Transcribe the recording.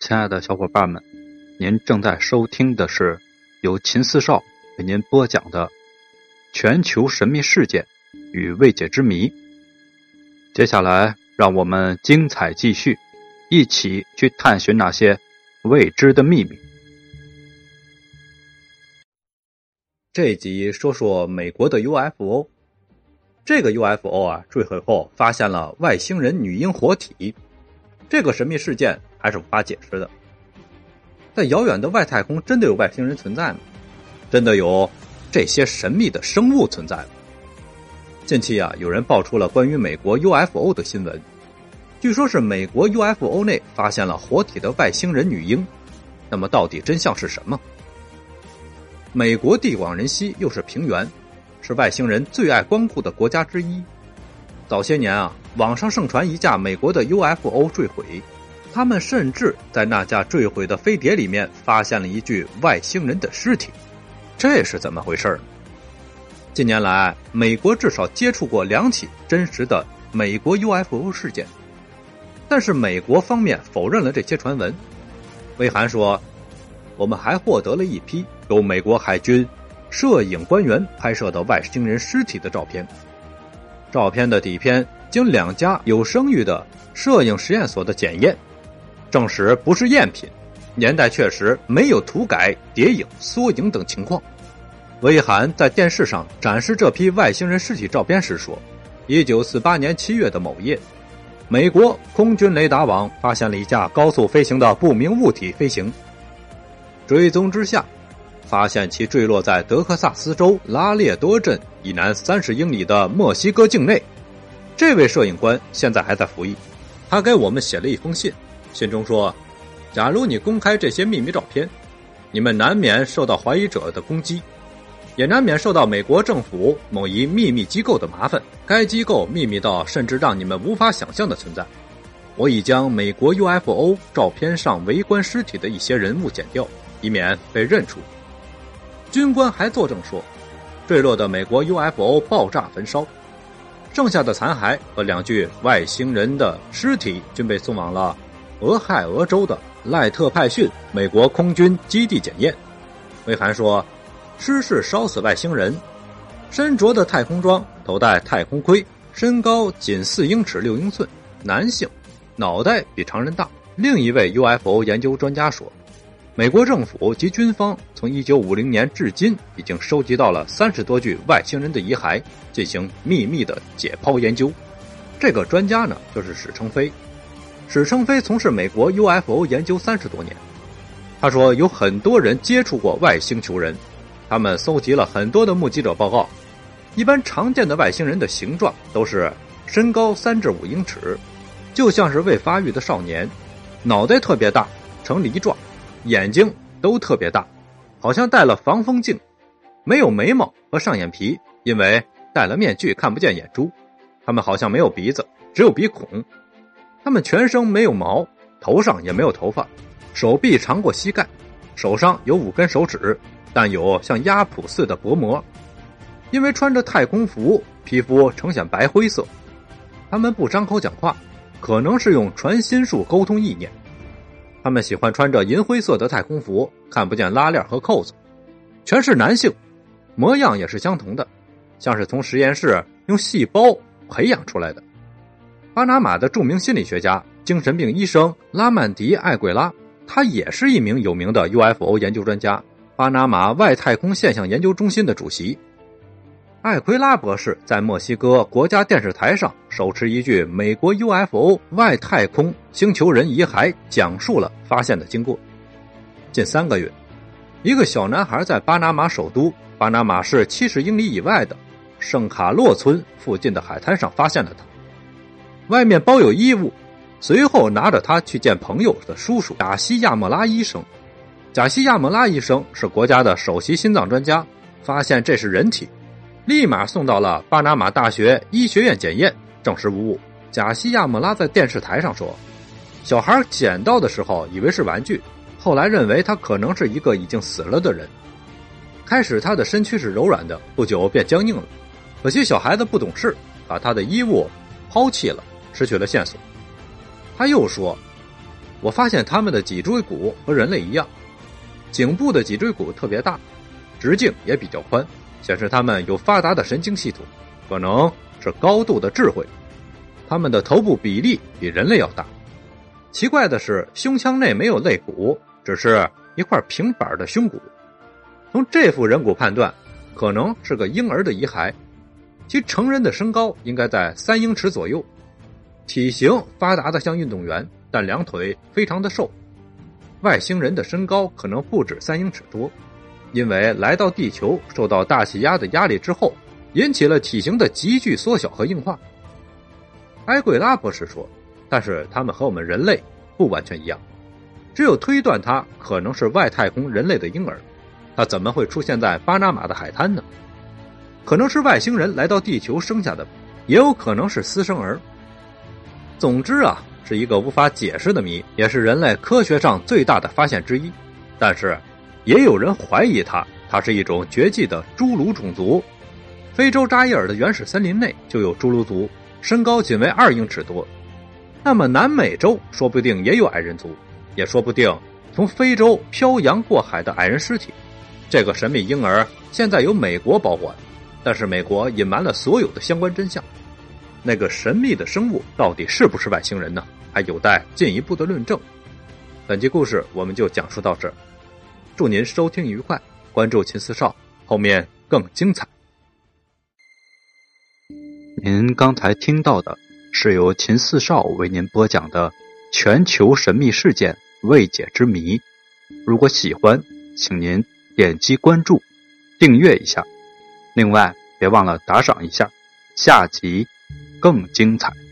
亲爱的小伙伴们，您正在收听的是由秦四少为您播讲的《全球神秘事件与未解之谜》。接下来，让我们精彩继续，一起去探寻那些未知的秘密。这一集说说美国的 UFO。这个 UFO 啊，坠毁后发现了外星人女婴活体，这个神秘事件还是无法解释的。在遥远的外太空，真的有外星人存在吗？真的有这些神秘的生物存在吗？近期啊，有人爆出了关于美国 UFO 的新闻，据说是美国 UFO 内发现了活体的外星人女婴。那么，到底真相是什么？美国地广人稀，又是平原。是外星人最爱光顾的国家之一。早些年啊，网上盛传一架美国的 UFO 坠毁，他们甚至在那架坠毁的飞碟里面发现了一具外星人的尸体。这是怎么回事呢？近年来，美国至少接触过两起真实的美国 UFO 事件，但是美国方面否认了这些传闻。魏涵说：“我们还获得了一批由美国海军。”摄影官员拍摄的外星人尸体的照片，照片的底片经两家有声誉的摄影实验所的检验，证实不是赝品，年代确实没有涂改、叠影、缩影等情况。魏涵在电视上展示这批外星人尸体照片时说：“一九四八年七月的某夜，美国空军雷达网发现了一架高速飞行的不明物体飞行，追踪之下。”发现其坠落在德克萨斯州拉列多镇以南三十英里的墨西哥境内。这位摄影官现在还在服役。他给我们写了一封信，信中说：“假如你公开这些秘密照片，你们难免受到怀疑者的攻击，也难免受到美国政府某一秘密机构的麻烦。该机构秘密到甚至让你们无法想象的存在。我已将美国 UFO 照片上围观尸体的一些人物剪掉，以免被认出。”军官还作证说，坠落的美国 UFO 爆炸焚烧，剩下的残骸和两具外星人的尸体均被送往了俄亥俄州的赖特派逊美国空军基地检验。魏涵说，失事烧死外星人，身着的太空装，头戴太空盔，身高仅四英尺六英寸，男性，脑袋比常人大。另一位 UFO 研究专家说。美国政府及军方从1950年至今，已经收集到了三十多具外星人的遗骸，进行秘密的解剖研究。这个专家呢，就是史成飞。史称飞从事美国 UFO 研究三十多年。他说，有很多人接触过外星球人，他们搜集了很多的目击者报告。一般常见的外星人的形状都是身高三至五英尺，就像是未发育的少年，脑袋特别大，呈梨状。眼睛都特别大，好像戴了防风镜，没有眉毛和上眼皮，因为戴了面具看不见眼珠。他们好像没有鼻子，只有鼻孔。他们全身没有毛，头上也没有头发，手臂长过膝盖，手上有五根手指，但有像鸭蹼似的薄膜。因为穿着太空服，皮肤呈现白灰色。他们不张口讲话，可能是用传心术沟通意念。他们喜欢穿着银灰色的太空服，看不见拉链和扣子，全是男性，模样也是相同的，像是从实验室用细胞培养出来的。巴拿马的著名心理学家、精神病医生拉曼迪·艾桂拉，他也是一名有名的 UFO 研究专家，巴拿马外太空现象研究中心的主席。艾奎拉博士在墨西哥国家电视台上手持一具美国 UFO 外太空星球人遗骸，讲述了发现的经过。近三个月，一个小男孩在巴拿马首都巴拿马市七十英里以外的圣卡洛村附近的海滩上发现了他，外面包有衣物。随后拿着他去见朋友的叔叔贾西亚莫拉医生。贾西亚莫拉医生是国家的首席心脏专家，发现这是人体。立马送到了巴拿马大学医学院检验，证实无误。贾西亚莫拉在电视台上说：“小孩捡到的时候以为是玩具，后来认为他可能是一个已经死了的人。开始他的身躯是柔软的，不久便僵硬了。可惜小孩子不懂事，把他的衣物抛弃了，失去了线索。”他又说：“我发现他们的脊椎骨和人类一样，颈部的脊椎骨特别大，直径也比较宽，显示他们有发达的神经系统，可能是高度的智慧。他们的头部比例比人类要大。奇怪的是，胸腔内没有肋骨，只是一块平板的胸骨。从这副人骨判断，可能是个婴儿的遗骸。其成人的身高应该在三英尺左右，体型发达的像运动员。但两腿非常的瘦，外星人的身高可能不止三英尺多，因为来到地球受到大气压的压力之后，引起了体型的急剧缩小和硬化。埃桂拉博士说：“但是他们和我们人类不完全一样，只有推断他可能是外太空人类的婴儿，他怎么会出现在巴拿马的海滩呢？可能是外星人来到地球生下的，也有可能是私生儿。总之啊。”是一个无法解释的谜，也是人类科学上最大的发现之一。但是，也有人怀疑它，它是一种绝迹的侏儒种族。非洲扎伊尔的原始森林内就有侏儒族，身高仅为二英尺多。那么，南美洲说不定也有矮人族，也说不定从非洲漂洋过海的矮人尸体。这个神秘婴儿现在由美国保管，但是美国隐瞒了所有的相关真相。那个神秘的生物到底是不是外星人呢？还有待进一步的论证。本期故事我们就讲述到这儿，祝您收听愉快，关注秦四少，后面更精彩。您刚才听到的是由秦四少为您播讲的全球神秘事件未解之谜。如果喜欢，请您点击关注、订阅一下，另外别忘了打赏一下。下集更精彩。